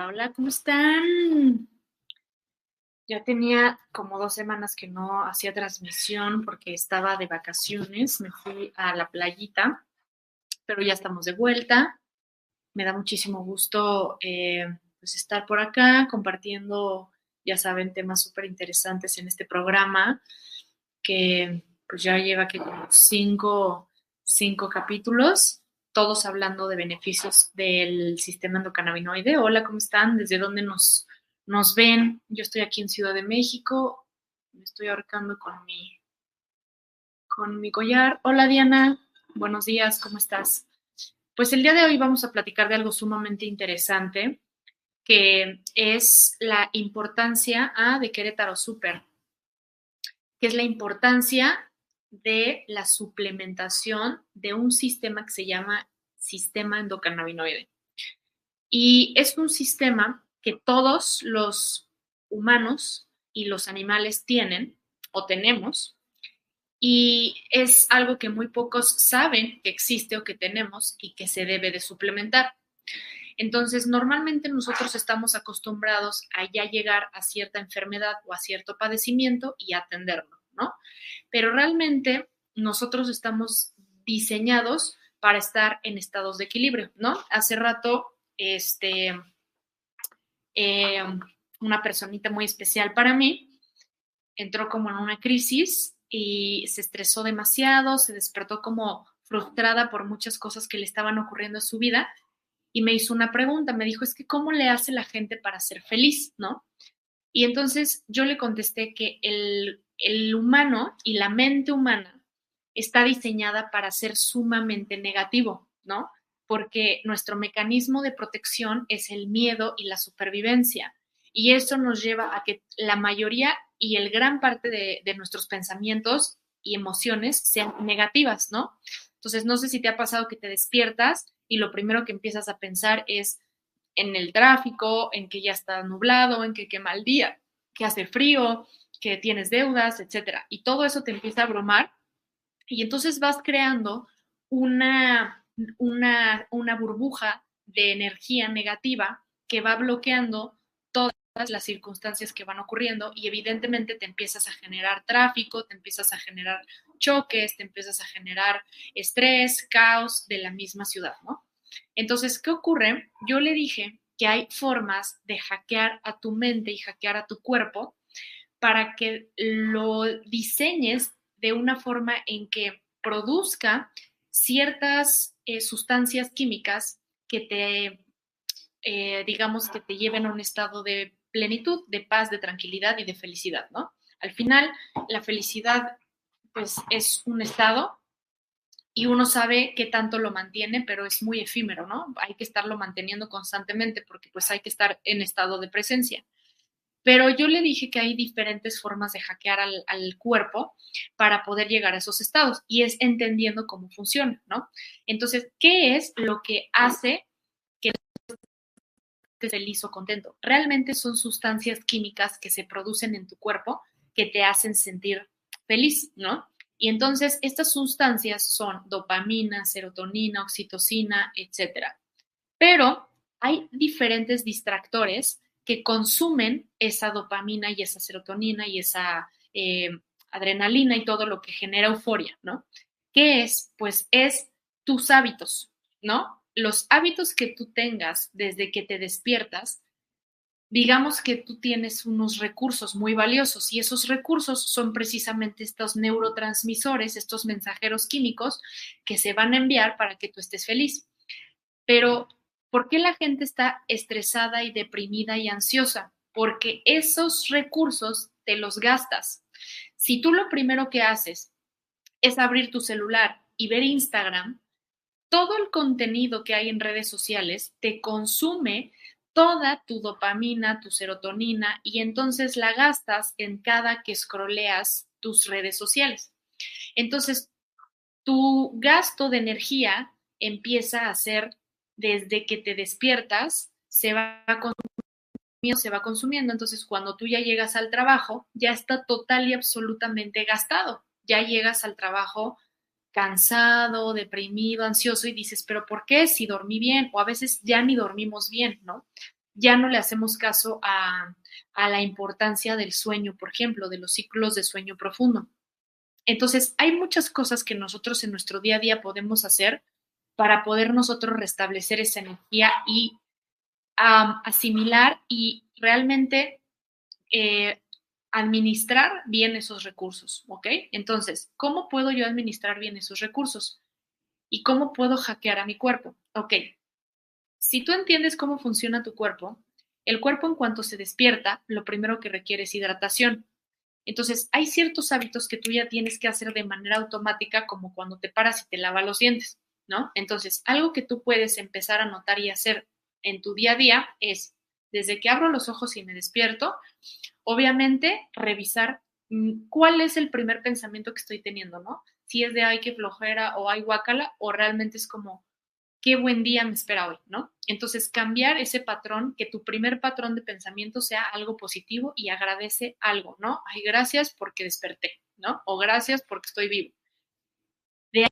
Hola, ¿cómo están? Ya tenía como dos semanas que no hacía transmisión porque estaba de vacaciones, me fui a la playita, pero ya estamos de vuelta. Me da muchísimo gusto eh, pues estar por acá compartiendo, ya saben, temas súper interesantes en este programa que pues ya lleva como cinco, cinco capítulos todos hablando de beneficios del sistema endocannabinoide. Hola, ¿cómo están? ¿Desde dónde nos, nos ven? Yo estoy aquí en Ciudad de México. Me estoy ahorcando con mi, con mi collar. Hola, Diana. Buenos días, ¿cómo estás? Pues el día de hoy vamos a platicar de algo sumamente interesante, que es la importancia ah, de Querétaro Super, que es la importancia de la suplementación de un sistema que se llama sistema endocannabinoide. Y es un sistema que todos los humanos y los animales tienen o tenemos, y es algo que muy pocos saben que existe o que tenemos y que se debe de suplementar. Entonces, normalmente nosotros estamos acostumbrados a ya llegar a cierta enfermedad o a cierto padecimiento y atenderlo. ¿No? Pero realmente nosotros estamos diseñados para estar en estados de equilibrio, ¿no? Hace rato, este, eh, una personita muy especial para mí entró como en una crisis y se estresó demasiado, se despertó como frustrada por muchas cosas que le estaban ocurriendo en su vida y me hizo una pregunta, me dijo, es que ¿cómo le hace la gente para ser feliz, no? Y entonces yo le contesté que el el humano y la mente humana está diseñada para ser sumamente negativo, ¿no? Porque nuestro mecanismo de protección es el miedo y la supervivencia. Y eso nos lleva a que la mayoría y el gran parte de, nuestros pensamientos y emociones sean negativas, ¿no? Entonces, no sé si te ha pasado que te despiertas y lo primero que empiezas a pensar es en el tráfico, en que ya está nublado, en que qué mal día, que hace frío, que tienes deudas, etcétera. Y todo eso te empieza a abrumar y entonces vas creando una, una, una burbuja de energía negativa que va bloqueando todas las circunstancias que van ocurriendo y evidentemente te empiezas a generar tráfico, te empiezas a generar choques, te empiezas a generar estrés, caos de la misma ciudad, ¿no? Entonces, ¿qué ocurre? Yo le dije que hay formas de hackear a tu mente y hackear a tu cuerpo para que lo diseñes de una forma en que produzca ciertas eh, sustancias químicas que te, eh, digamos, que te lleven a un estado de plenitud, de paz, de tranquilidad y de felicidad, ¿no? Al final, la felicidad, pues, es un estado y uno sabe qué tanto lo mantiene, pero es muy efímero, ¿no? Hay que estarlo manteniendo constantemente porque pues hay que estar en estado de presencia. Pero yo le dije que hay diferentes formas de hackear al, cuerpo para poder llegar a esos estados y es entendiendo cómo funciona, ¿no? Entonces, ¿qué es lo que hace que estés feliz o contento? Realmente son sustancias químicas que se producen en tu cuerpo que te hacen sentir feliz, ¿no? Y entonces estas sustancias son dopamina, serotonina, oxitocina, etcétera. Pero hay diferentes distractores que consumen esa dopamina y esa serotonina y esa eh, adrenalina y todo lo que genera euforia, ¿no? ¿Qué es? Pues es tus hábitos, ¿no? Los hábitos que tú tengas desde que te despiertas, digamos que tú tienes unos recursos muy valiosos y esos recursos son precisamente estos neurotransmisores, estos mensajeros químicos que se van a enviar para que tú estés feliz. Pero ¿Por qué la gente está estresada y deprimida y ansiosa? Porque esos recursos te los gastas. Si tú lo primero que haces es abrir tu celular y ver Instagram, todo el contenido que hay en redes sociales te consume toda tu dopamina, tu serotonina y entonces la gastas en cada que scrolleas tus redes sociales. Entonces, tu gasto de energía empieza a ser desde que te despiertas, se va consumiendo, se va consumiendo. Entonces, cuando tú ya llegas al trabajo, ya está total y absolutamente gastado. Ya llegas al trabajo cansado, deprimido, ansioso y dices, pero ¿por qué? Si dormí bien o a veces ya ni dormimos bien, ¿no? Ya no le hacemos caso a, a la importancia del sueño, por ejemplo, de los ciclos de sueño profundo. Entonces, hay muchas cosas que nosotros en nuestro día a día podemos hacer para poder nosotros restablecer esa energía y asimilar y realmente eh, administrar bien esos recursos, ¿ok? Entonces, ¿cómo puedo yo administrar bien esos recursos? ¿Y cómo puedo hackear a mi cuerpo? Ok, si tú entiendes cómo funciona tu cuerpo, el cuerpo en cuanto se despierta, lo primero que requiere es hidratación. Entonces, hay ciertos hábitos que tú ya tienes que hacer de manera automática, como cuando te paras y te lavas los dientes. ¿No? Entonces, algo que tú puedes empezar a notar y hacer en tu día a día es, desde que abro los ojos y me despierto, obviamente revisar mm, cuál es el primer pensamiento que estoy teniendo, ¿no? Si es de ay, qué flojera o ay, guácala, o realmente es como, qué buen día me espera hoy, ¿no? Entonces, cambiar ese patrón, que tu primer patrón de pensamiento sea algo positivo y agradece algo, ¿no? Ay, gracias porque desperté, ¿no? O gracias porque estoy vivo. De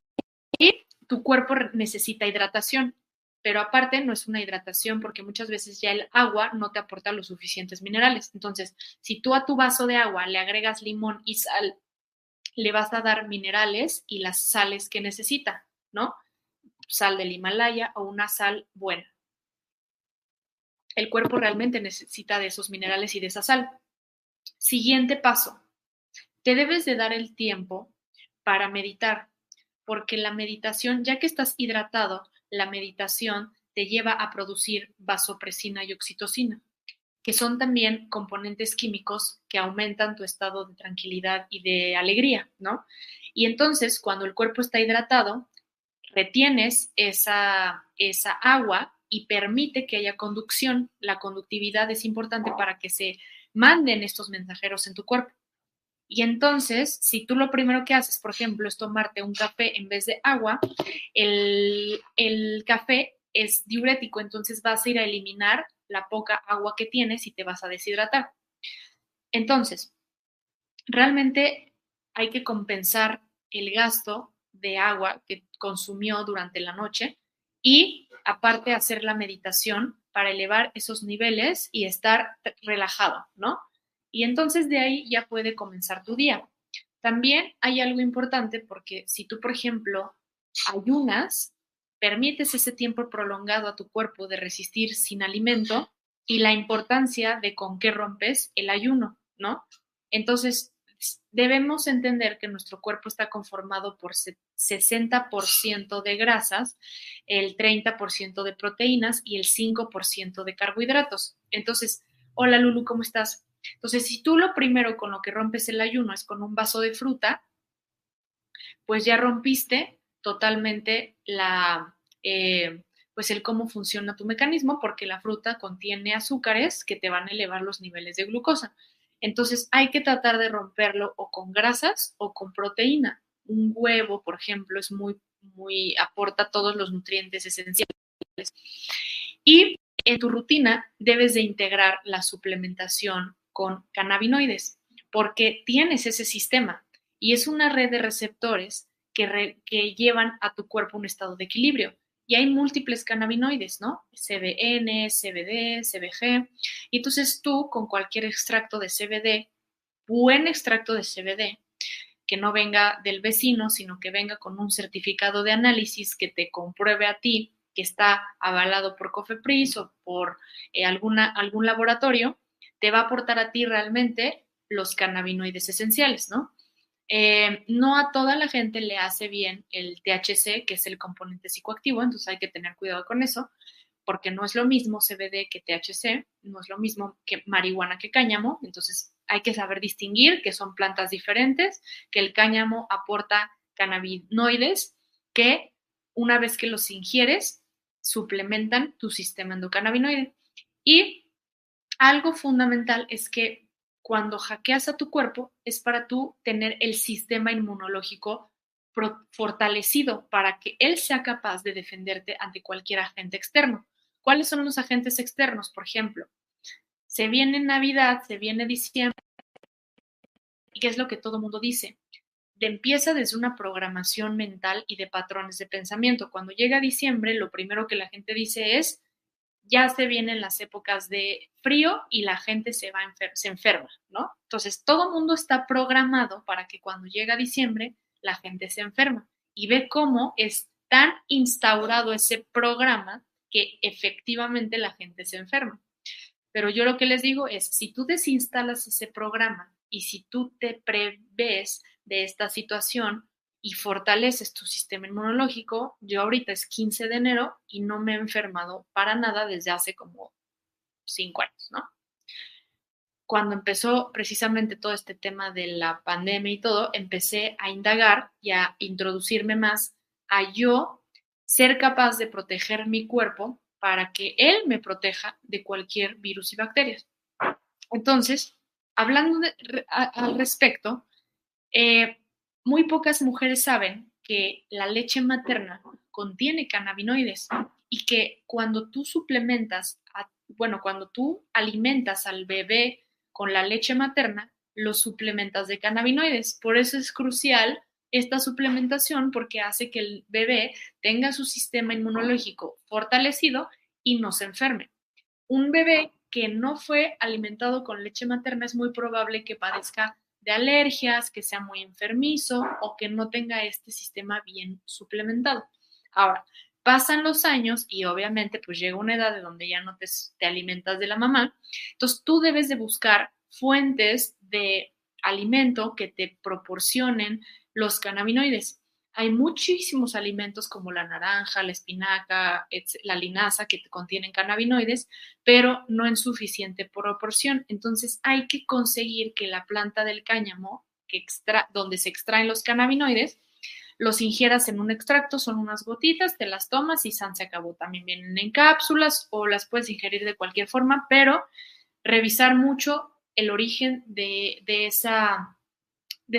ahí tu cuerpo necesita hidratación, pero aparte no es una hidratación porque muchas veces ya el agua no te aporta los suficientes minerales. Entonces, si tú a tu vaso de agua le agregas limón y sal, le vas a dar minerales y las sales que necesita, ¿no? Sal del Himalaya o una sal buena. El cuerpo realmente necesita de esos minerales y de esa sal. Siguiente paso. Te debes de dar el tiempo para meditar porque la meditación, ya que estás hidratado, la meditación te lleva a producir vasopresina y oxitocina, que son también componentes químicos que aumentan tu estado de tranquilidad y de alegría, ¿no? Y entonces, cuando el cuerpo está hidratado, retienes esa, esa agua y permite que haya conducción. La conductividad es importante para que se manden estos mensajeros en tu cuerpo. Y entonces, si tú lo primero que haces, por ejemplo, es tomarte un café en vez de agua, el, café es diurético, entonces vas a ir a eliminar la poca agua que tienes y te vas a deshidratar. Entonces, realmente hay que compensar el gasto de agua que consumió durante la noche y aparte hacer la meditación para elevar esos niveles y estar relajado, ¿no? Y entonces de ahí ya puede comenzar tu día. También hay algo importante porque si tú, por ejemplo, ayunas, permites ese tiempo prolongado a tu cuerpo de resistir sin alimento y la importancia de con qué rompes el ayuno, ¿no? Entonces, debemos entender que nuestro cuerpo está conformado por 60% de grasas, el 30% de proteínas y el 5% de carbohidratos. Entonces, hola Lulu, ¿cómo estás? Entonces, si tú lo primero con lo que rompes el ayuno es con un vaso de fruta, pues ya rompiste totalmente la, eh, pues el cómo funciona tu mecanismo, porque la fruta contiene azúcares que te van a elevar los niveles de glucosa. Entonces hay que tratar de romperlo o con grasas o con proteína. Un huevo, por ejemplo, es muy, muy, aporta todos los nutrientes esenciales. Y en tu rutina debes de integrar la suplementación con cannabinoides, porque tienes ese sistema y es una red de receptores que, llevan a tu cuerpo un estado de equilibrio y hay múltiples cannabinoides, ¿no? CBN, CBD, CBG. Y entonces tú con cualquier extracto de CBD, buen extracto de CBD, que no venga del vecino, sino que venga con un certificado de análisis que te compruebe a ti que está avalado por COFEPRIS o por eh, alguna, algún laboratorio, te va a aportar a ti realmente los cannabinoides esenciales, ¿no? Eh, no a toda la gente le hace bien el THC, que es el componente psicoactivo, entonces hay que tener cuidado con eso, porque no es lo mismo CBD que THC, no es lo mismo que marihuana que cáñamo, entonces hay que saber distinguir que son plantas diferentes, que el cáñamo aporta cannabinoides que una vez que los ingieres suplementan tu sistema endocannabinoide. Y algo fundamental es que cuando hackeas a tu cuerpo es para tú tener el sistema inmunológico fortalecido para que él sea capaz de defenderte ante cualquier agente externo. ¿Cuáles son los agentes externos? Por ejemplo, se viene Navidad, se viene diciembre, ¿y qué es lo que todo mundo dice? De empieza desde una programación mental y de patrones de pensamiento. Cuando llega diciembre, lo primero que la gente dice es, ya se vienen las épocas de frío y la gente se va se enferma, ¿no? Entonces, todo mundo está programado para que cuando llega diciembre la gente se enferma y ve cómo es tan instaurado ese programa que efectivamente la gente se enferma. Pero yo lo que les digo es, si tú desinstalas ese programa y si tú te prevés de esta situación, y fortaleces tu sistema inmunológico. Yo ahorita es 15 de enero y no me he enfermado para nada desde hace como 5 años, ¿no? Cuando empezó precisamente todo este tema de la pandemia y todo, empecé a indagar y a introducirme más a yo ser capaz de proteger mi cuerpo para que él me proteja de cualquier virus y bacterias. Entonces, hablando al respecto, eh, muy pocas mujeres saben que la leche materna contiene cannabinoides y que cuando tú suplementas, bueno, cuando tú alimentas al bebé con la leche materna, lo suplementas de cannabinoides. Por eso es crucial esta suplementación porque hace que el bebé tenga su sistema inmunológico fortalecido y no se enferme. Un bebé que no fue alimentado con leche materna es muy probable que padezca de alergias, que sea muy enfermizo o que no tenga este sistema bien suplementado. Ahora, pasan los años y obviamente pues llega una edad de donde ya no te, alimentas de la mamá, entonces tú debes de buscar fuentes de alimento que te proporcionen los cannabinoides. Hay muchísimos alimentos como la naranja, la espinaca, la linaza que contienen cannabinoides, pero no en suficiente proporción. Entonces hay que conseguir que la planta del cáñamo, donde se extraen los cannabinoides, los ingieras en un extracto, son unas gotitas, te las tomas y san se acabó. También vienen en cápsulas o las puedes ingerir de cualquier forma, pero revisar mucho el origen de, de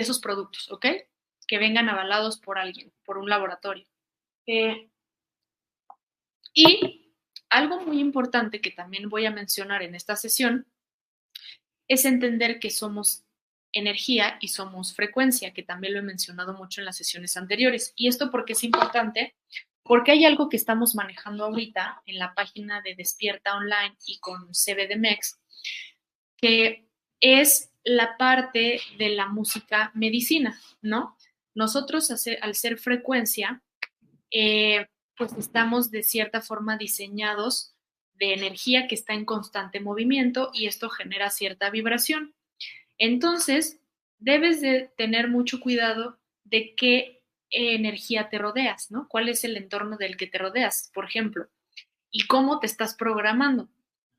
esos productos, ¿ok? Que vengan avalados por alguien, por un laboratorio. Eh, y algo muy importante que también voy a mencionar en esta sesión es entender que somos energía y somos frecuencia, que también lo he mencionado mucho en las sesiones anteriores. Y esto porque es importante, porque hay algo que estamos manejando ahorita en la página de Despierta Online y con CBDMEX, que es la parte de la música medicina, ¿no? Nosotros, al ser frecuencia, eh, pues estamos de cierta forma diseñados de energía que está en constante movimiento y esto genera cierta vibración. Entonces, debes de tener mucho cuidado de qué energía te rodeas, ¿no? ¿Cuál es el entorno del que te rodeas, por ejemplo? Y cómo te estás programando.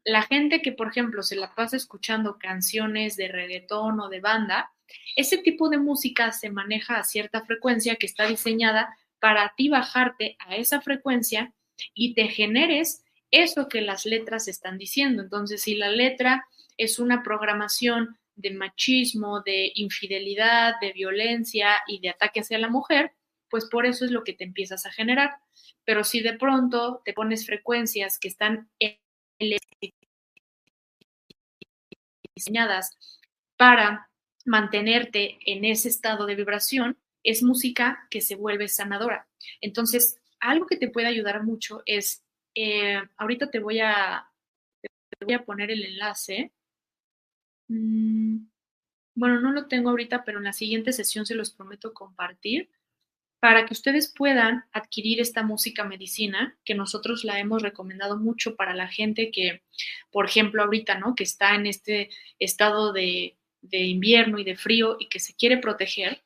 La gente que, por ejemplo, se la pasa escuchando canciones de reggaetón o de banda, ese tipo de música se maneja a cierta frecuencia que está diseñada para ti bajarte a esa frecuencia y te generes eso que las letras están diciendo. Entonces, si la letra es una programación de machismo, de infidelidad, de violencia y de ataque hacia la mujer, pues por eso es lo que te empiezas a generar. Pero si de pronto te pones frecuencias que están diseñadas para mantenerte en ese estado de vibración, es música que se vuelve sanadora. Entonces, algo que te puede ayudar mucho es, eh, ahorita te voy a, te voy a poner el enlace Mm, bueno, no lo tengo ahorita, pero en la siguiente sesión se los prometo compartir para que ustedes puedan adquirir esta música medicina, que nosotros la hemos recomendado mucho para la gente que, por ejemplo, ahorita, ¿no? Que está en este estado de, de invierno y de frío y que se quiere proteger.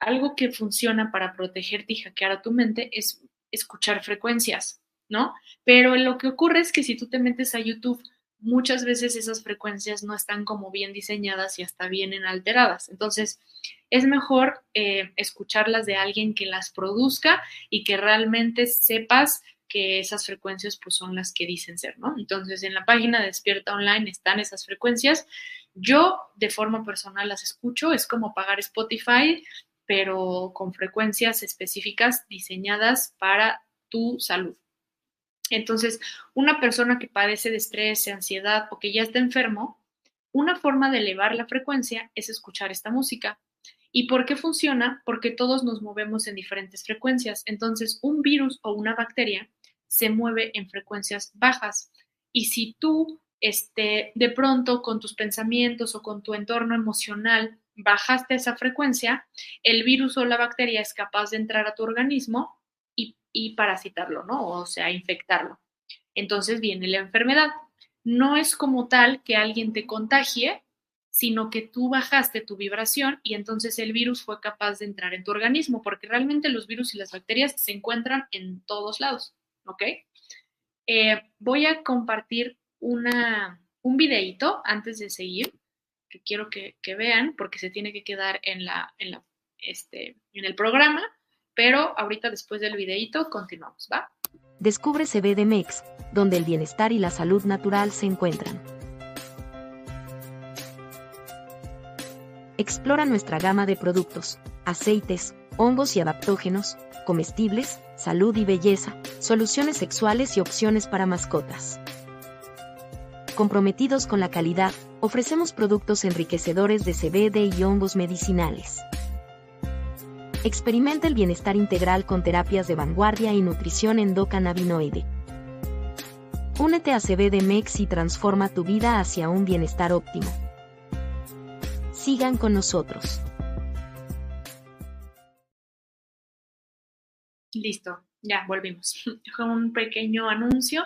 Algo que funciona para protegerte y hackear a tu mente es escuchar frecuencias, ¿no? Pero lo que ocurre es que si tú te metes a YouTube muchas veces esas frecuencias no están como bien diseñadas y hasta vienen alteradas. Entonces, es mejor eh, escucharlas de alguien que las produzca y que realmente sepas que esas frecuencias pues son las que dicen ser, ¿no? Entonces, en la página de Despierta Online están esas frecuencias. Yo de forma personal las escucho, es como pagar Spotify, pero con frecuencias específicas diseñadas para tu salud. Entonces, una persona que padece de estrés, de ansiedad o que ya está enfermo, una forma de elevar la frecuencia es escuchar esta música. ¿Y por qué funciona? Porque todos nos movemos en diferentes frecuencias. Entonces, un virus o una bacteria se mueve en frecuencias bajas. Y si tú, este, de pronto, con tus pensamientos o con tu entorno emocional, bajaste esa frecuencia, el virus o la bacteria es capaz de entrar a tu organismo y parasitarlo, ¿no? O sea, infectarlo. Entonces viene la enfermedad. No es como tal que alguien te contagie, sino que tú bajaste tu vibración y entonces el virus fue capaz de entrar en tu organismo, porque realmente los virus y las bacterias se encuentran en todos lados, ¿ok? Eh, voy a compartir un videíto antes de seguir, que quiero que, vean, porque se tiene que quedar en, la, en, la, este, en el programa pero ahorita después del videito continuamos, ¿va? Descubre CBDMEX, donde el bienestar y la salud natural se encuentran. Explora nuestra gama de productos, aceites, hongos y adaptógenos, comestibles, salud y belleza, soluciones sexuales y opciones para mascotas. Comprometidos con la calidad, ofrecemos productos enriquecedores de CBD y hongos medicinales. Experimenta el bienestar integral con terapias de vanguardia y nutrición endocannabinoide. Únete a CBDMEX y transforma tu vida hacia un bienestar óptimo. Sigan con nosotros. Listo, ya volvimos. Fue un pequeño anuncio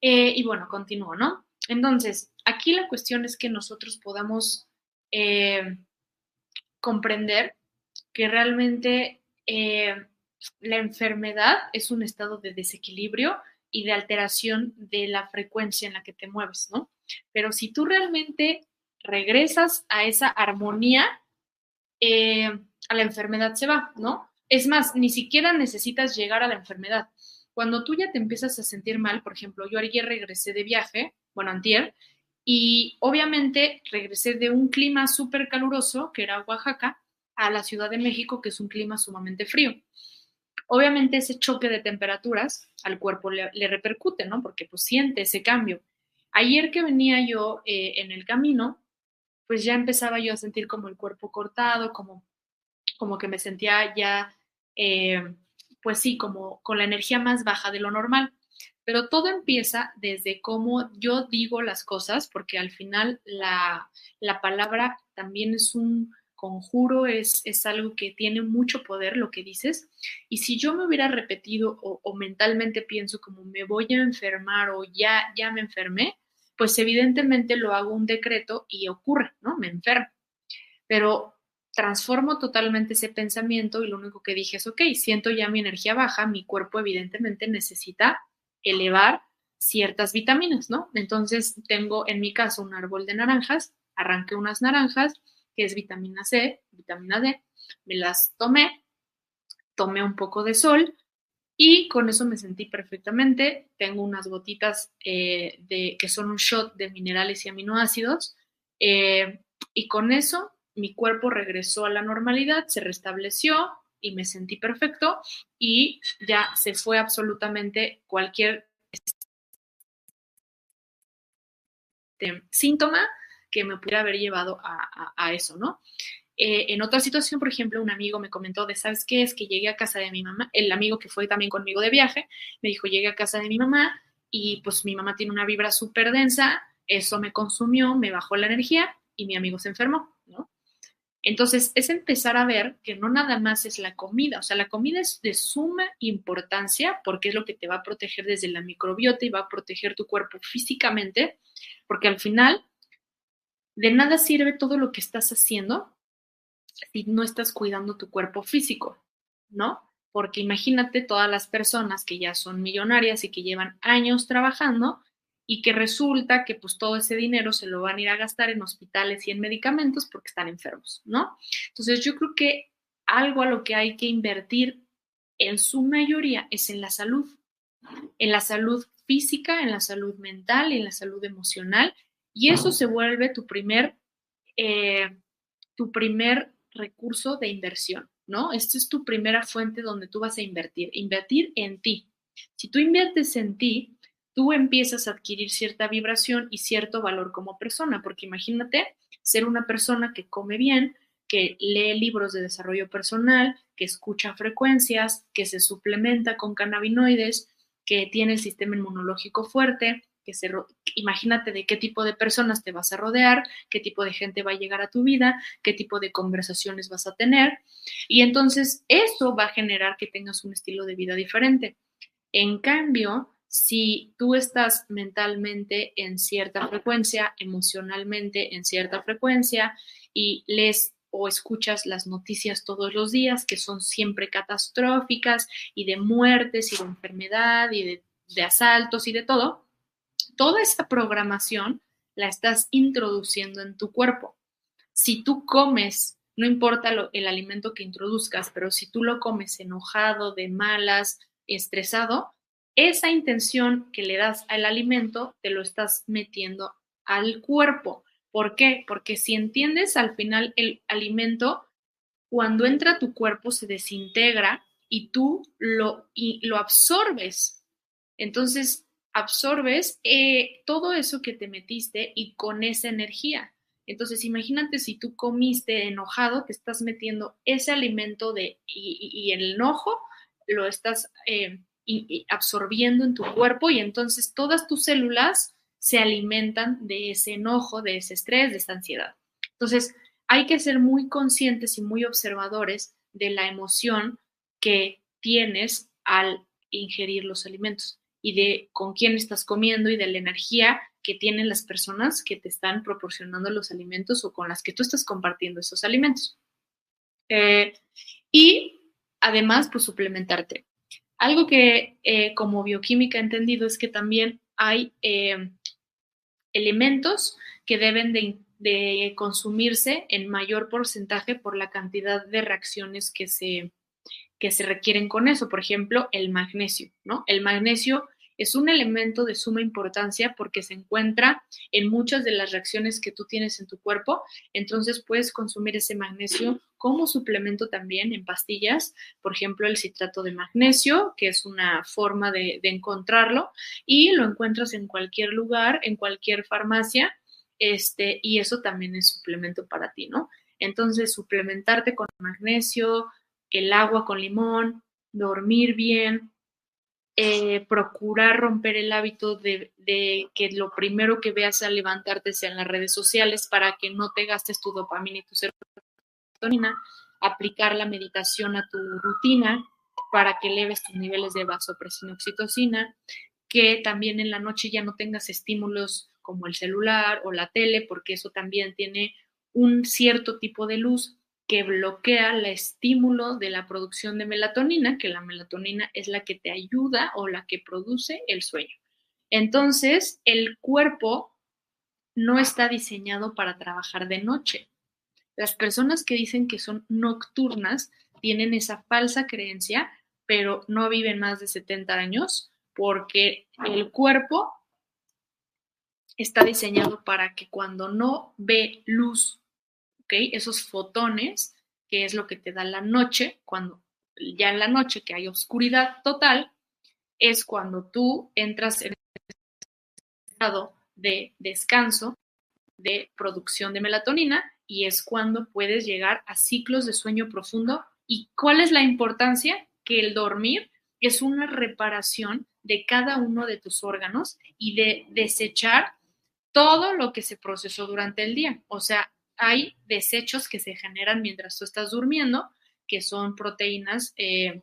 eh, y bueno, continúo, ¿no? Entonces, aquí la cuestión es que nosotros podamos eh, comprender que realmente eh, la enfermedad es un estado de desequilibrio y de alteración de la frecuencia en la que te mueves, ¿no? Pero si tú realmente regresas a esa armonía, eh, a la enfermedad se va, ¿no? Es más, ni siquiera necesitas llegar a la enfermedad. Cuando tú ya te empiezas a sentir mal, por ejemplo, yo ayer regresé de viaje, bueno, antier, y obviamente regresé de un clima súper caluroso, que era Oaxaca, a la Ciudad de México, que es un clima sumamente frío. Obviamente ese choque de temperaturas al cuerpo le, repercute, ¿no? Porque pues siente ese cambio. Ayer que venía yo eh, en el camino, pues ya empezaba yo a sentir como el cuerpo cortado, como, como que me sentía ya, eh, pues sí, como con la energía más baja de lo normal. Pero todo empieza desde cómo yo digo las cosas, porque al final la, la palabra también es un, conjuro es, es, algo que tiene mucho poder lo que dices. Y si yo me hubiera repetido o, mentalmente pienso como me voy a enfermar o ya, ya me enfermé, pues evidentemente lo hago un decreto y ocurre, ¿no? Me enfermo. Pero transformo totalmente ese pensamiento y lo único que dije es, ok, siento ya mi energía baja, mi cuerpo evidentemente necesita elevar ciertas vitaminas, ¿no? Entonces tengo en mi caso un árbol de naranjas, arranqué unas naranjas, que es vitamina C, vitamina D, me las tomé, tomé un poco de sol y con eso me sentí perfectamente. Tengo unas gotitas eh, de, que son un shot de minerales y aminoácidos eh, y con eso mi cuerpo regresó a la normalidad, se restableció y me sentí perfecto y ya se fue absolutamente cualquier este, síntoma que me pudiera haber llevado a, eso, ¿no? Eh, en otra situación, por ejemplo, un amigo me comentó de, ¿sabes qué? Es que llegué a casa de mi mamá, el amigo que fue también conmigo de viaje, me dijo, llegué a casa de mi mamá y pues mi mamá tiene una vibra súper densa, eso me consumió, me bajó la energía y mi amigo se enfermó, ¿no? Entonces, es empezar a ver que no nada más es la comida, o sea, la comida es de suma importancia porque es lo que te va a proteger desde la microbiota y va a proteger tu cuerpo físicamente, porque al final de nada sirve todo lo que estás haciendo si no estás cuidando tu cuerpo físico, ¿no? Porque imagínate todas las personas que ya son millonarias y que llevan años trabajando y que resulta que pues todo ese dinero se lo van a ir a gastar en hospitales y en medicamentos porque están enfermos, ¿no? Entonces yo creo que algo a lo que hay que invertir en su mayoría es en la salud, en la salud física, en la salud mental en la salud emocional y eso se vuelve tu primer, eh, tu primer recurso de inversión, ¿no? Esta es tu primera fuente donde tú vas a invertir, invertir en ti. Si tú inviertes en ti, tú empiezas a adquirir cierta vibración y cierto valor como persona, porque imagínate ser una persona que come bien, que lee libros de desarrollo personal, que escucha frecuencias, que se suplementa con cannabinoides, que tiene el sistema inmunológico fuerte, que se, imagínate de qué tipo de personas te vas a rodear, qué tipo de gente va a llegar a tu vida, qué tipo de conversaciones vas a tener. Y entonces eso va a generar que tengas un estilo de vida diferente. En cambio, si tú estás mentalmente en cierta frecuencia, emocionalmente en cierta frecuencia y lees o escuchas las noticias todos los días que son siempre catastróficas y de muertes y de enfermedad y de, asaltos y de todo, toda esa programación la estás introduciendo en tu cuerpo. Si tú comes, no importa el alimento que introduzcas, pero si tú lo comes enojado, de malas, estresado, esa intención que le das al alimento te lo estás metiendo al cuerpo. ¿Por qué? Porque si entiendes al final el alimento, cuando entra a tu cuerpo se desintegra y tú lo, lo absorbes. Entonces, absorbes eh, todo eso que te metiste y con esa energía. Entonces, imagínate si tú comiste enojado, te estás metiendo ese alimento de, y, el enojo lo estás eh, y, absorbiendo en tu cuerpo y entonces todas tus células se alimentan de ese enojo, de ese estrés, de esa ansiedad. Entonces, hay que ser muy conscientes y muy observadores de la emoción que tienes al ingerir los alimentos y de con quién estás comiendo y de la energía que tienen las personas que te están proporcionando los alimentos o con las que tú estás compartiendo esos alimentos. Eh, y además, pues suplementarte. Algo que eh, como bioquímica he entendido es que también hay eh, elementos que deben de, consumirse en mayor porcentaje por la cantidad de reacciones que se, que se requieren con eso. Por ejemplo, el magnesio, ¿no? El magnesio es un elemento de suma importancia porque se encuentra en muchas de las reacciones que tú tienes en tu cuerpo. Entonces puedes consumir ese magnesio como suplemento también en pastillas, por ejemplo, el citrato de magnesio, que es una forma de, encontrarlo, y lo encuentras en cualquier lugar, en cualquier farmacia, este, y eso también es suplemento para ti, ¿no? Entonces, suplementarte con magnesio, el agua con limón, dormir bien, eh, procurar romper el hábito de, que lo primero que veas al levantarte sea en las redes sociales para que no te gastes tu dopamina y tu serotonina, aplicar la meditación a tu rutina para que eleves tus niveles de vasopresión y oxitocina, que también en la noche ya no tengas estímulos como el celular o la tele, porque eso también tiene un cierto tipo de luz que bloquea el estímulo de la producción de melatonina, que la melatonina es la que te ayuda o la que produce el sueño. Entonces, el cuerpo no está diseñado para trabajar de noche. Las personas que dicen que son nocturnas tienen esa falsa creencia, pero no viven más de 70 años porque el cuerpo está diseñado para que cuando no ve luz, Esos fotones, que es lo que te da la noche, cuando ya en la noche que hay oscuridad total, es cuando tú entras en estado de descanso, de producción de melatonina, y es cuando puedes llegar a ciclos de sueño profundo. ¿Y cuál es la importancia? Que el dormir es una reparación de cada uno de tus órganos y de desechar todo lo que se procesó durante el día. O sea, hay desechos que se generan mientras tú estás durmiendo, que son proteínas eh,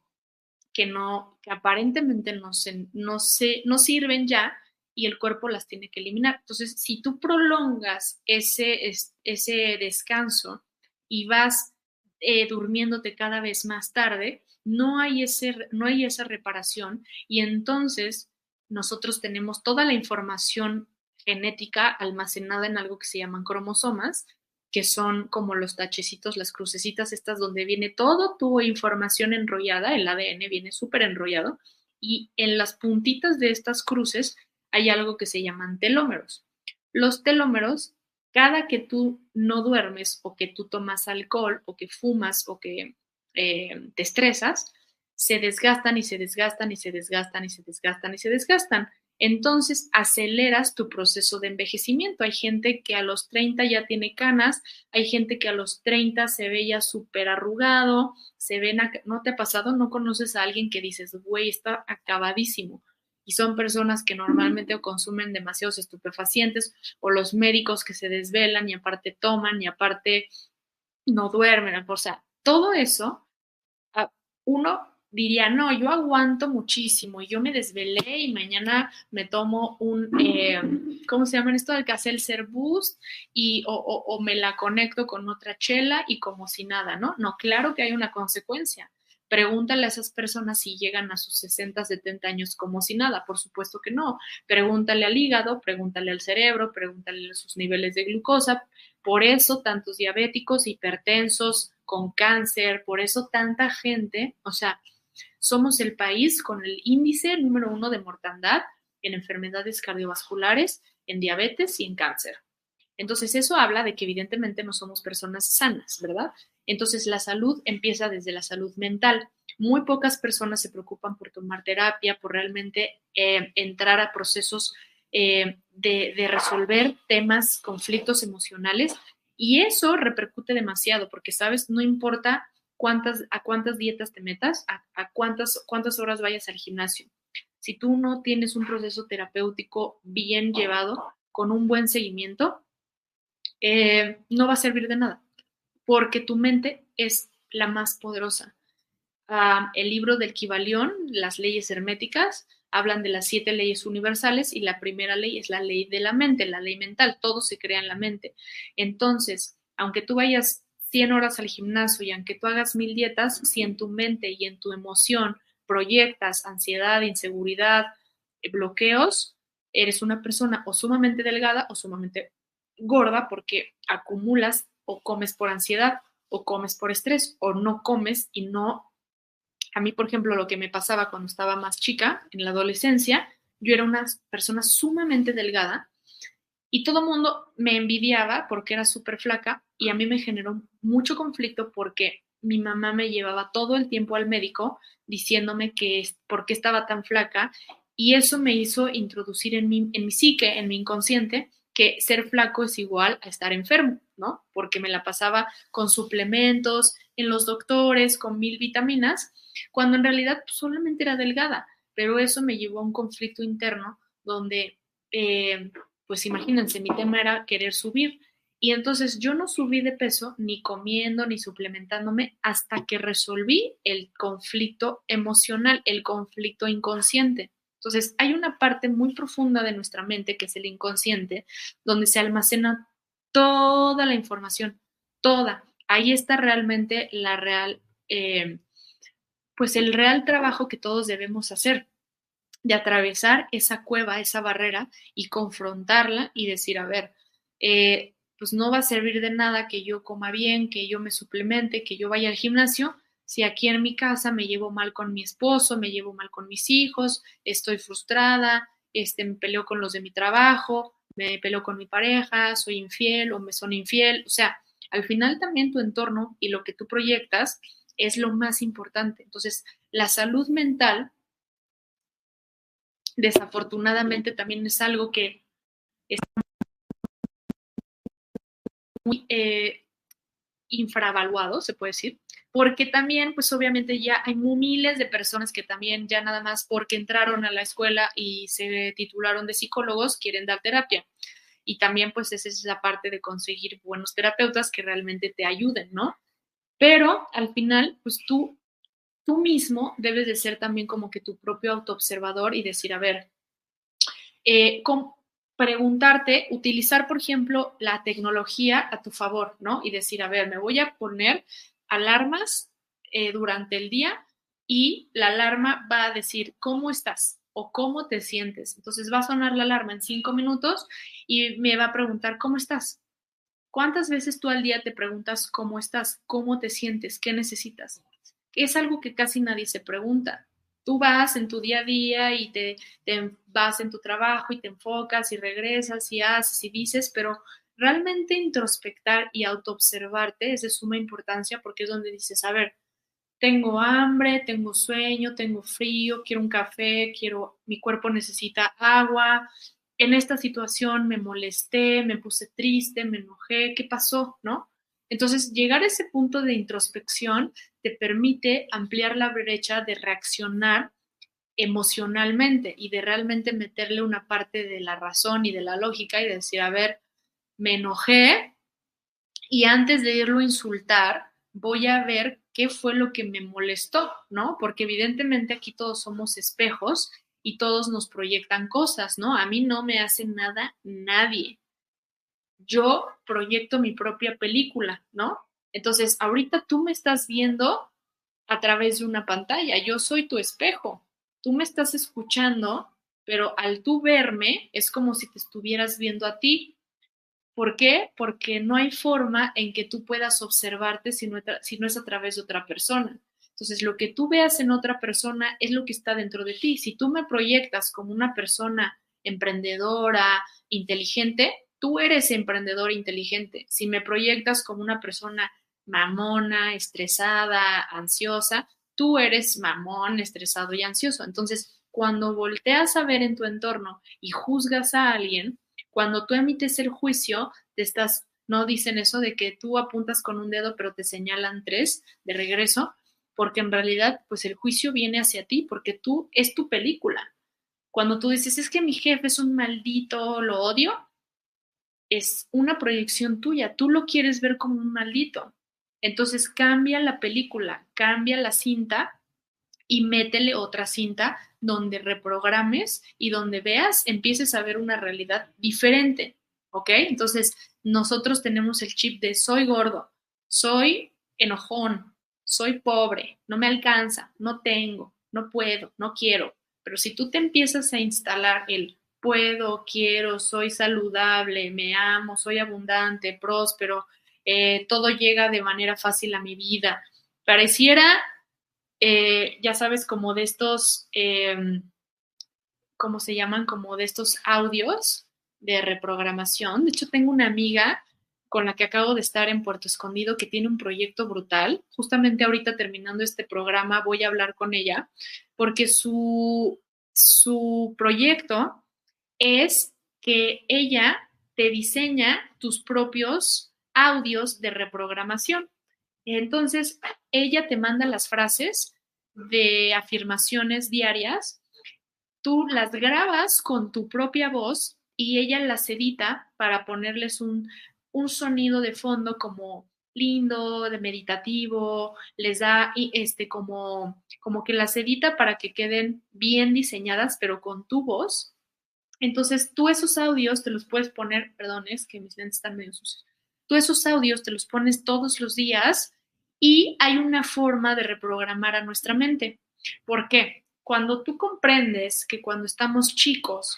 que no, que aparentemente no, se, no, se, no sirven ya y el cuerpo las tiene que eliminar. Entonces, si tú prolongas ese, ese descanso y vas eh, durmiéndote cada vez más tarde, no hay, ese, no hay esa reparación y entonces nosotros tenemos toda la información genética almacenada en algo que se llaman cromosomas, que son como los tachecitos, las crucecitas estas donde viene toda tu información enrollada, el ADN viene súper enrollado, y en las puntitas de estas cruces hay algo que se llaman telómeros. Los telómeros, cada que tú no duermes o que tú tomas alcohol o que fumas o que eh, te estresas, se desgastan y se desgastan y se desgastan y se desgastan y se desgastan entonces aceleras tu proceso de envejecimiento. Hay gente que a los 30 ya tiene canas, hay gente que a los 30 se ve ya súper arrugado, se ven, ¿no te ha pasado? ¿No conoces a alguien que dices, güey, está acabadísimo? Y son personas que normalmente consumen demasiados estupefacientes o los médicos que se desvelan y aparte toman y aparte no duermen. O sea, todo eso, ah, uno diría, no, yo aguanto muchísimo y yo me desvelé y mañana me tomo un, eh, ¿cómo se llama esto? El ser Boost y, o, o, me la conecto con otra chela y como si nada, ¿no? No, claro que hay una consecuencia. Pregúntale a esas personas si llegan a sus 60, 70 años como si nada. Por supuesto que no. Pregúntale al hígado, pregúntale al cerebro, pregúntale a sus niveles de glucosa. Por eso tantos diabéticos, hipertensos, con cáncer, por eso tanta gente, o sea, somos el país con el índice número uno de mortandad en enfermedades cardiovasculares, en diabetes y en cáncer. Entonces, eso habla de que evidentemente no somos personas sanas, ¿verdad? Entonces, la salud empieza desde la salud mental. Muy pocas personas se preocupan por tomar terapia, por realmente eh, entrar a procesos eh, de, de resolver temas, conflictos emocionales. Y eso repercute demasiado, porque, ¿sabes? No importa cuántas, a cuántas dietas te metas, a, cuántas, cuántas horas vayas al gimnasio. Si tú no tienes un proceso terapéutico bien llevado, con un buen seguimiento, eh, no va a servir de nada, porque tu mente es la más poderosa. Ah, el libro del Kibalión, las leyes herméticas, hablan de las siete leyes universales y la primera ley es la ley de la mente, la ley mental, todo se crea en la mente. Entonces, aunque tú vayas 100 horas al gimnasio y aunque tú hagas mil dietas, si en tu mente y en tu emoción proyectas ansiedad, inseguridad, eh, bloqueos, eres una persona o sumamente delgada o sumamente gorda porque acumulas o comes por ansiedad o comes por estrés o no comes y no... A mí, por ejemplo, lo que me pasaba cuando estaba más chica, en la adolescencia, yo era una persona sumamente delgada y todo el mundo me envidiaba porque era súper flaca y a mí me generó mucho conflicto porque mi mamá me llevaba todo el tiempo al médico diciéndome que por qué estaba tan flaca y eso me hizo introducir en mi, en mi psique, en mi inconsciente, que ser flaco es igual a estar enfermo, ¿no? Porque me la pasaba con suplementos, en los doctores, con mil vitaminas, cuando en realidad pues, solamente era delgada, pero eso me llevó a un conflicto interno donde eh, pues imagínense, mi tema era querer subir. Y entonces yo no subí de peso ni comiendo ni suplementándome hasta que resolví el conflicto emocional, el conflicto inconsciente. Entonces hay una parte muy profunda de nuestra mente, que es el inconsciente, donde se almacena toda la información, toda. ahí está realmente la real, eh, pues el real trabajo que todos debemos hacer, de atravesar esa cueva, esa barrera y confrontarla y decir, a ver, eh, pues no va a servir de nada que yo coma bien, que yo me suplemente, que yo vaya al gimnasio, si aquí en mi casa me llevo mal con mi esposo, me llevo mal con mis hijos, estoy frustrada, este, me peleo con los de mi trabajo, me peleo con mi pareja, soy infiel o me son infiel. O sea, al final también tu entorno y lo que tú proyectas es lo más importante. Entonces, la salud mental, desafortunadamente, también es algo que está muy eh, infravaluado, se puede decir, porque también, pues obviamente ya hay miles de personas que también ya nada más porque entraron a la escuela y se titularon de psicólogos quieren dar terapia. Y también pues esa es la parte de conseguir buenos terapeutas que realmente te ayuden, ¿no? Pero al final, pues tú, tú mismo debes de ser también como que tu propio autoobservador y decir, a ver, eh, preguntarte, utilizar, por ejemplo, la tecnología a tu favor, ¿no? Y decir, a ver, me voy a poner alarmas eh, durante el día y la alarma va a decir cómo estás o cómo te sientes. Entonces va a sonar la alarma en cinco minutos y me va a preguntar cómo estás. ¿Cuántas veces tú al día te preguntas cómo estás, cómo te sientes, qué necesitas? Es algo que casi nadie se pregunta. Tú vas en tu día a día y te, vas en tu trabajo y te enfocas y regresas y haces y dices, pero realmente introspectar y autoobservarte es de suma importancia porque es donde dices, a ver, tengo hambre, tengo sueño, tengo frío, quiero un café, quiero, mi cuerpo necesita agua, en esta situación me molesté, me puse triste, me enojé, ¿qué pasó? ¿No? Entonces, llegar a ese punto de introspección te permite ampliar la brecha de reaccionar emocionalmente y de realmente meterle una parte de la razón y de la lógica y decir, a ver, me enojé y antes de irlo a insultar, voy a ver qué fue lo que me molestó, ¿no? Porque evidentemente aquí todos somos espejos y todos nos proyectan cosas, ¿no? A mí no me hace nada nadie. Yo proyecto mi propia película, ¿no? Entonces, ahorita tú me estás viendo a través de una pantalla, yo soy tu espejo, tú me estás escuchando, pero al tú verme es como si te estuvieras viendo a ti, ¿Por qué? Porque no hay forma en que tú puedas observarte si no, si no, es a través de otra persona. Entonces, lo que tú veas en otra persona es lo que está dentro de ti. Si tú me proyectas como una persona emprendedora, inteligente, tú eres emprendedor inteligente. Si me proyectas como una persona mamona, estresada, ansiosa, tú eres mamón, estresado y ansioso. Entonces, cuando volteas a ver en tu entorno y juzgas a alguien, cuando tú emites el juicio, te estás, no dicen eso de que tú apuntas con un dedo pero te señalan tres de regreso, porque en realidad pues el juicio viene hacia ti, porque tú es tu película. Cuando tú dices, es que mi jefe es un maldito, lo odio, es una proyección tuya, tú lo quieres ver como un maldito. Entonces cambia la película, cambia la cinta y métele otra cinta donde reprogrames y donde veas, empieces a ver una realidad diferente, ¿ok? Entonces, nosotros tenemos el chip de soy gordo, soy enojón, soy pobre, no me alcanza, no tengo, no puedo, no quiero. Pero si tú te empiezas a instalar el puedo, quiero, soy saludable, me amo, soy abundante, próspero, eh, todo llega de manera fácil a mi vida, pareciera eh, ya sabes, como de estos, eh, ¿cómo se llaman? Como de estos audios de reprogramación. De hecho, tengo una amiga con la que acabo de estar en Puerto Escondido que tiene un proyecto brutal. Justamente ahorita terminando este programa voy a hablar con ella porque su, su proyecto es que ella te diseña tus propios audios de reprogramación. Entonces, ella te manda las frases de afirmaciones diarias, tú las grabas con tu propia voz y ella las edita para ponerles un, sonido de fondo como lindo, de meditativo, les da este como, como que las edita para que queden bien diseñadas, pero con tu voz. Entonces tú esos audios te los puedes poner, perdón, es que mis lentes están medio sucios tú esos audios te los pones todos los días y hay una forma de reprogramar a nuestra mente. ¿Por qué? Cuando tú comprendes que cuando estamos chicos,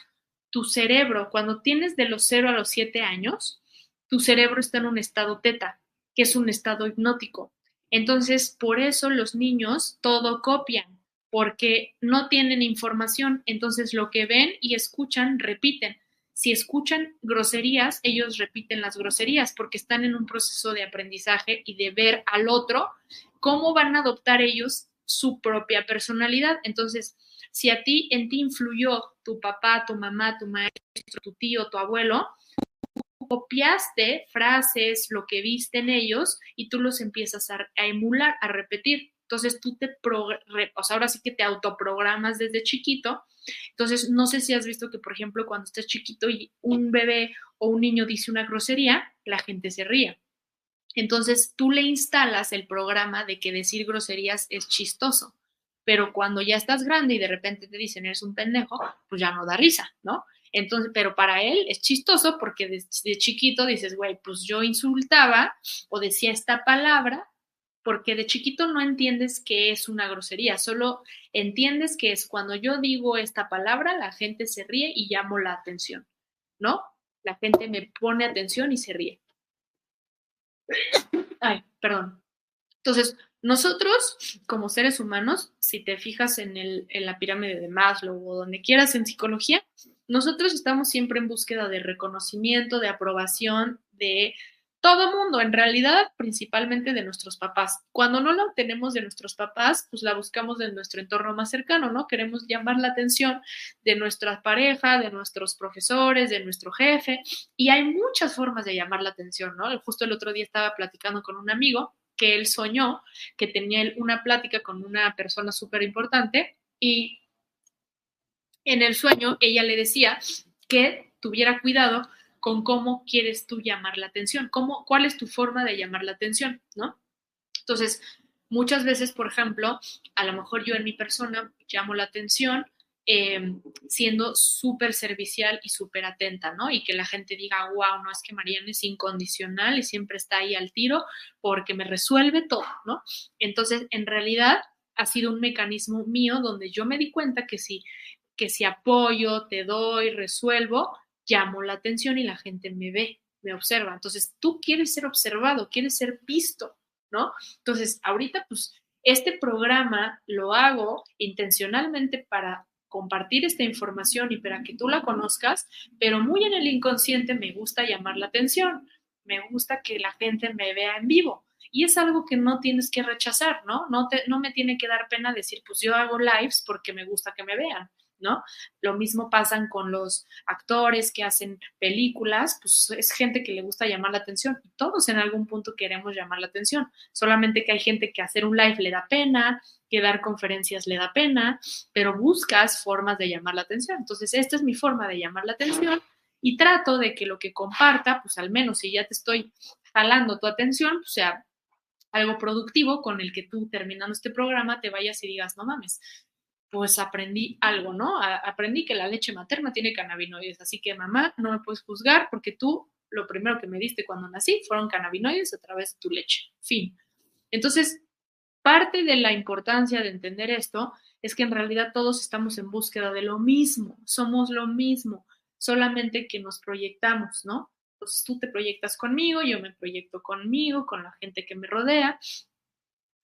tu cerebro, cuando tienes de los 0 a los 7 años, tu cerebro está en un estado teta, que es un estado hipnótico. Entonces, por eso los niños todo copian, porque no tienen información. Entonces, lo que ven y escuchan, repiten. Si escuchan groserías, ellos repiten las groserías porque están en un proceso de aprendizaje y de ver al otro cómo van a adoptar ellos su propia personalidad. Entonces, si a ti, en ti influyó tu papá, tu mamá, tu maestro, tu tío, tu abuelo, copiaste frases, lo que viste en ellos y tú los empiezas a, emular, a repetir. Entonces tú te, o ahora sí que te autoprogramas desde chiquito. Entonces, no sé si has visto que, por ejemplo, cuando estás chiquito y un bebé o un niño dice una grosería, la gente se ríe. Entonces, tú le instalas el programa de que decir groserías es chistoso pero cuando ya estás grande y de repente te dicen eres un pendejo, pues ya no da risa, ¿no? Entonces, pero para él es chistoso porque de, chiquito dices, güey, pues yo insultaba o decía esta palabra porque de chiquito no entiendes que es una grosería, solo entiendes que es cuando yo digo esta palabra, la gente se ríe y llamo la atención, ¿no? La gente me pone atención y se ríe. Ay, perdón. Entonces, nosotros, como seres humanos, si te fijas en, el, en la pirámide de Maslow o donde quieras en psicología, nosotros estamos siempre en búsqueda de reconocimiento, de aprobación, de todo mundo, en realidad principalmente de nuestros papás. Cuando no la obtenemos de nuestros papás, pues la buscamos de nuestro entorno más cercano, ¿no? Queremos llamar la atención de nuestra pareja, de nuestros profesores, de nuestro jefe, y hay muchas formas de llamar la atención, ¿no? Justo el otro día estaba platicando con un amigo que él soñó que tenía una plática con una persona súper importante y en el sueño ella le decía que tuviera cuidado con cómo quieres tú llamar la atención, cómo, cuál es tu forma de llamar la atención, ¿no? Entonces, muchas veces, por ejemplo, a lo mejor yo en mi persona llamo la atención Em, siendo súper servicial y súper atenta, ¿no? Y que la gente diga, wow, no es que Mariana es incondicional y siempre está ahí al tiro porque me resuelve todo, ¿no? Entonces, en realidad ha sido un mecanismo mío donde yo me di cuenta que si, que si apoyo, te doy, resuelvo, llamo la atención y la gente me ve, me observa. Entonces, tú quieres ser observado, quieres ser visto, ¿no? Entonces, ahorita, pues, este programa lo hago intencionalmente para compartir esta información y para que tú la conozcas, pero muy en el inconsciente me gusta llamar la atención, me gusta que la gente me vea en vivo. Y es algo que no tienes que rechazar, ¿no? No, te, no me tiene que dar pena decir, pues yo hago lives porque me gusta que me vean. ¿No? Lo mismo pasan con los actores que hacen películas, pues es gente que le gusta llamar la atención todos en algún punto queremos llamar la atención, solamente que hay gente que hacer un live le da pena, que dar conferencias le da pena, pero buscas formas de llamar la atención. Entonces, esta es mi forma de llamar la atención y trato de que lo que comparta, pues al menos si ya te estoy jalando tu atención, pues, sea algo productivo con el que tú terminando este programa te vayas y digas, no mames, pues aprendí algo, ¿no? aprendí que la leche materna tiene cannabinoides, así que mamá, no me puedes juzgar porque tú lo primero que me diste cuando nací fueron cannabinoides a través de tu leche. Fin. Entonces, parte de la importancia de entender esto es que en realidad todos estamos en búsqueda de lo mismo, somos lo mismo, solamente que nos proyectamos, ¿no? Pues tú te proyectas conmigo, yo me proyecto conmigo, con la gente que me rodea.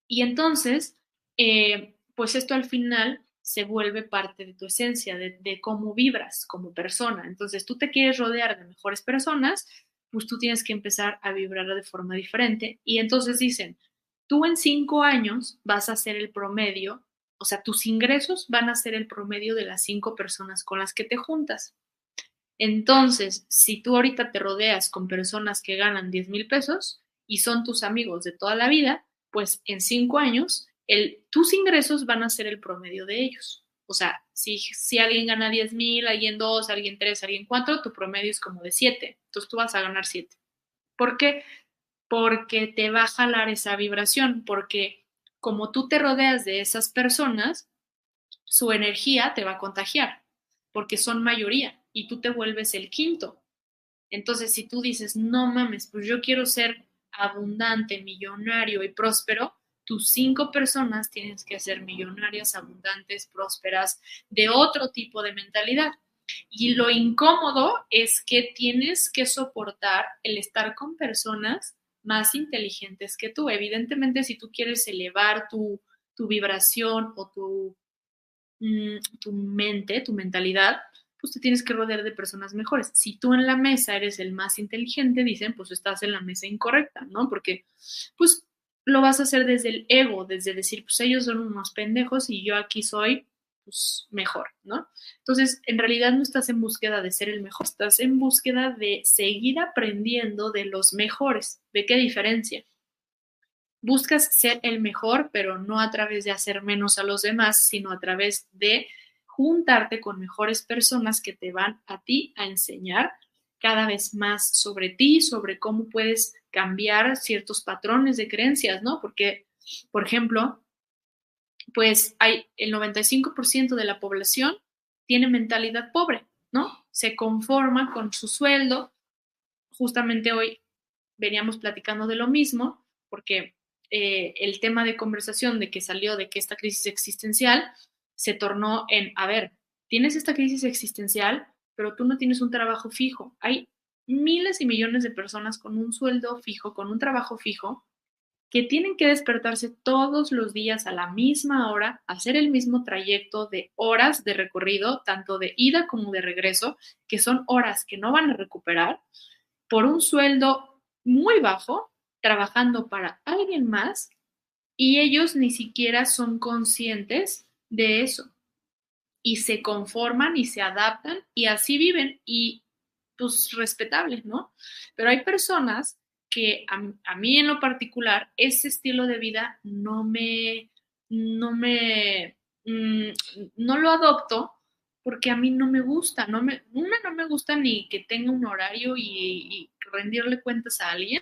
Y entonces, eh, pues esto al final se vuelve parte de tu esencia, de, cómo vibras como persona. Entonces, tú te quieres rodear de mejores personas, pues tú tienes que empezar a vibrar de forma diferente. Y entonces dicen, tú en cinco años vas a ser el promedio, o sea, tus ingresos van a ser el promedio de las cinco personas con las que te juntas. Entonces, si tú ahorita te rodeas con personas que ganan 10 mil pesos y son tus amigos de toda la vida, pues en cinco años tus ingresos van a ser el promedio de ellos. O sea, si, alguien gana 10 mil, alguien 2, alguien 3, alguien 4, tu promedio es como de 7. Entonces tú vas a ganar 7. ¿Por qué? Porque te va a jalar esa vibración, porque como tú te rodeas de esas personas, su energía te va a contagiar, porque son mayoría y tú te vuelves el quinto. Entonces, si tú dices, no mames, pues yo quiero ser abundante, millonario y próspero, tus cinco personas tienes que ser millonarias, abundantes, prósperas, de otro tipo de mentalidad. Y lo incómodo es que tienes que soportar el estar con personas más inteligentes que tú. Evidentemente, si tú quieres elevar tu, vibración o tu, mm, tu mente, tu mentalidad, pues te tienes que rodear de personas mejores. Si tú en la mesa eres el más inteligente, dicen, pues estás en la mesa incorrecta, ¿no? Porque, pues, lo vas a hacer desde el ego, desde decir, pues ellos son unos pendejos y yo aquí soy pues, mejor, ¿no? Entonces, en realidad no estás en búsqueda de ser el mejor, estás en búsqueda de seguir aprendiendo de los mejores. ¿De qué diferencia? Buscas ser el mejor, pero no a través de hacer menos a los demás, sino a través de juntarte con mejores personas que te van a ti a enseñar cada vez más sobre ti, sobre cómo puedes cambiar ciertos patrones de creencias, ¿no? Porque, por ejemplo, pues hay el 95% de la población tiene mentalidad pobre, ¿no? Se conforma con su sueldo. Justamente hoy veníamos platicando de lo mismo, porque eh, el tema de conversación de que salió de que esta crisis existencial se tornó en, a ver, tienes esta crisis existencial, pero tú no tienes un trabajo fijo. Hay miles y millones de personas con un sueldo fijo, con un trabajo fijo, que tienen que despertarse todos los días a la misma hora, hacer el mismo trayecto de horas de recorrido, tanto de ida como de regreso, que son horas que no van a recuperar, por un sueldo muy bajo, trabajando para alguien más, y ellos ni siquiera son conscientes de eso. Y se conforman y se adaptan y así viven y pues respetables, ¿no? Pero hay personas que a, mí en lo particular, ese estilo de vida no me, no me, mm, no lo adopto porque a mí no me gusta, no me, una no me gusta ni que tenga un horario y, rendirle cuentas a alguien.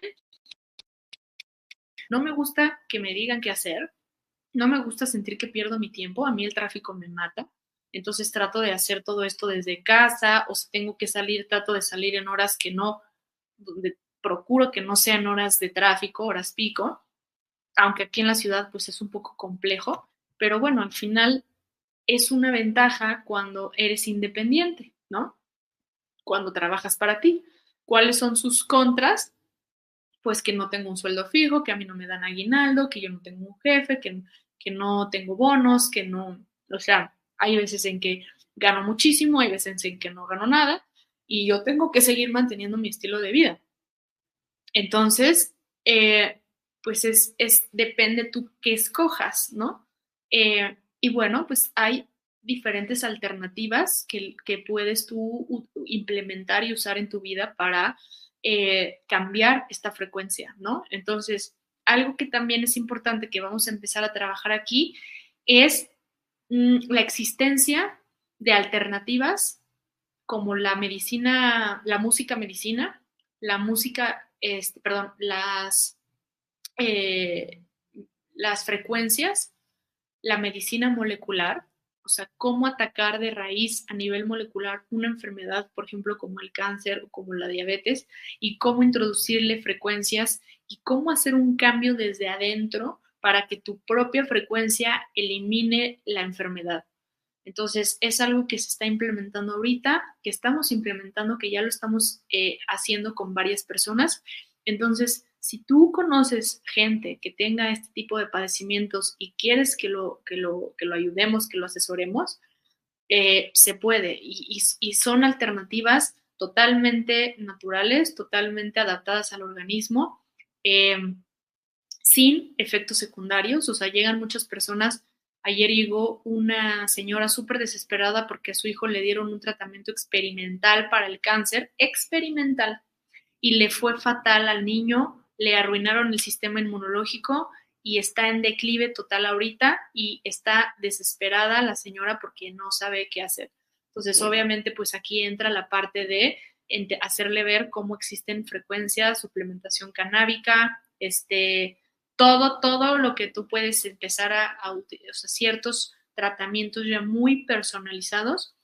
No me gusta que me digan qué hacer. No me gusta sentir que pierdo mi tiempo. A mí el tráfico me mata. Entonces trato de hacer todo esto desde casa o si tengo que salir, trato de salir en horas que no, donde procuro que no sean horas de tráfico, horas pico, aunque aquí en la ciudad pues es un poco complejo, pero bueno, al final es una ventaja cuando eres independiente, ¿no? Cuando trabajas para ti. ¿Cuáles son sus contras? Pues que no tengo un sueldo fijo, que a mí no me dan aguinaldo, que yo no tengo un jefe, que, que no tengo bonos, que no, o sea, hay veces en que gano muchísimo, hay veces en que no gano nada y yo tengo que seguir manteniendo mi estilo de vida. Entonces, eh, pues es, es, depende tú qué escojas, ¿no? Eh, y bueno, pues hay diferentes alternativas que, puedes tú implementar y usar en tu vida para eh, cambiar esta frecuencia, ¿no? Entonces, algo que también es importante que vamos a empezar a trabajar aquí es la existencia de alternativas como la medicina, la música medicina, la música este, perdón, las, eh, las frecuencias, la medicina molecular, o sea, cómo atacar de raíz a nivel molecular una enfermedad, por ejemplo, como el cáncer o como la diabetes, y cómo introducirle frecuencias y cómo hacer un cambio desde adentro para que tu propia frecuencia elimine la enfermedad. Entonces, es algo que se está implementando ahorita, que estamos implementando, que ya lo estamos eh, haciendo con varias personas. Entonces, si tú conoces gente que tenga este tipo de padecimientos y quieres que lo, que lo, que lo ayudemos, que lo asesoremos, eh, se puede. Y, son alternativas totalmente naturales, totalmente adaptadas al organismo, em, sin efectos secundarios. O sea, llegan muchas personas Ayer llegó una señora súper desesperada porque a su hijo le dieron un tratamiento experimental para el cáncer, experimental, y le fue fatal al niño, le arruinaron el sistema inmunológico y está en declive total ahorita y está desesperada la señora porque no sabe qué hacer. Entonces, obviamente, pues aquí entra la parte de hacerle ver cómo existen frecuencias, suplementación canábica, este, todo, todo lo que tú puedes empezar a, utilizar, o sea, ciertos tratamientos ya muy personalizados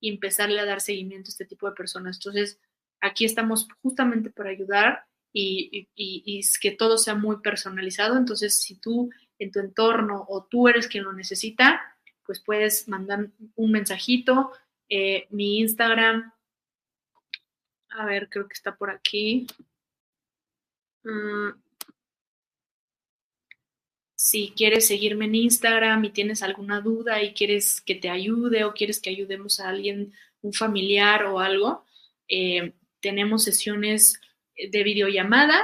y empezarle a dar seguimiento a este tipo de personas. Entonces, Aquí estamos justamente para ayudar y, y, que todo sea muy personalizado. Entonces, si tú en tu entorno o tú eres quien lo necesita, pues puedes mandar un mensajito. Eh, mi Instagram, a ver, creo que está por aquí. Mm. Si quieres seguirme en Instagram y tienes alguna duda y quieres que te ayude o quieres que ayudemos a alguien, un familiar o algo, eh, tenemos sesiones de videollamada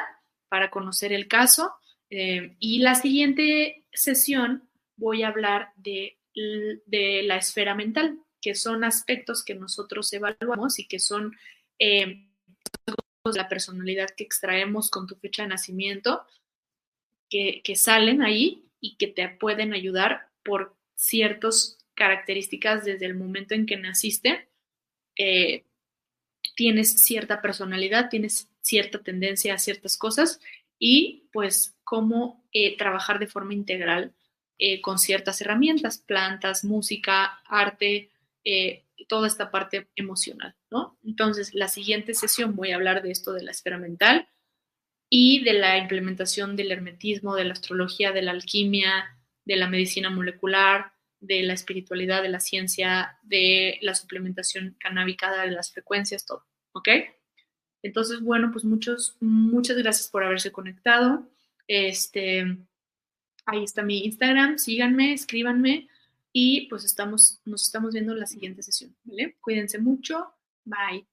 para conocer el caso. Eh, y la siguiente sesión voy a hablar de, la esfera mental, que son aspectos que nosotros evaluamos y que son eh, la personalidad que extraemos con tu fecha de nacimiento, que, salen ahí y que te pueden ayudar por ciertas características desde el momento en que naciste. Eh, tienes cierta personalidad, tienes cierta tendencia a ciertas cosas y pues cómo eh, trabajar de forma integral eh, con ciertas herramientas, plantas, música, arte, eh, toda esta parte emocional, ¿no? Entonces, la siguiente sesión voy a hablar de esto de la esfera mental y de la implementación del hermetismo, de la astrología, de la alquimia, de la medicina molecular, de la espiritualidad, de la ciencia, de la suplementación canábica, de las frecuencias, todo, ¿ok? Entonces, bueno, pues muchos, muchas gracias por haberse conectado. Este, ahí está mi Instagram, síganme, escríbanme y pues estamos, nos estamos viendo en la siguiente sesión, ¿vale? Cuídense mucho, bye.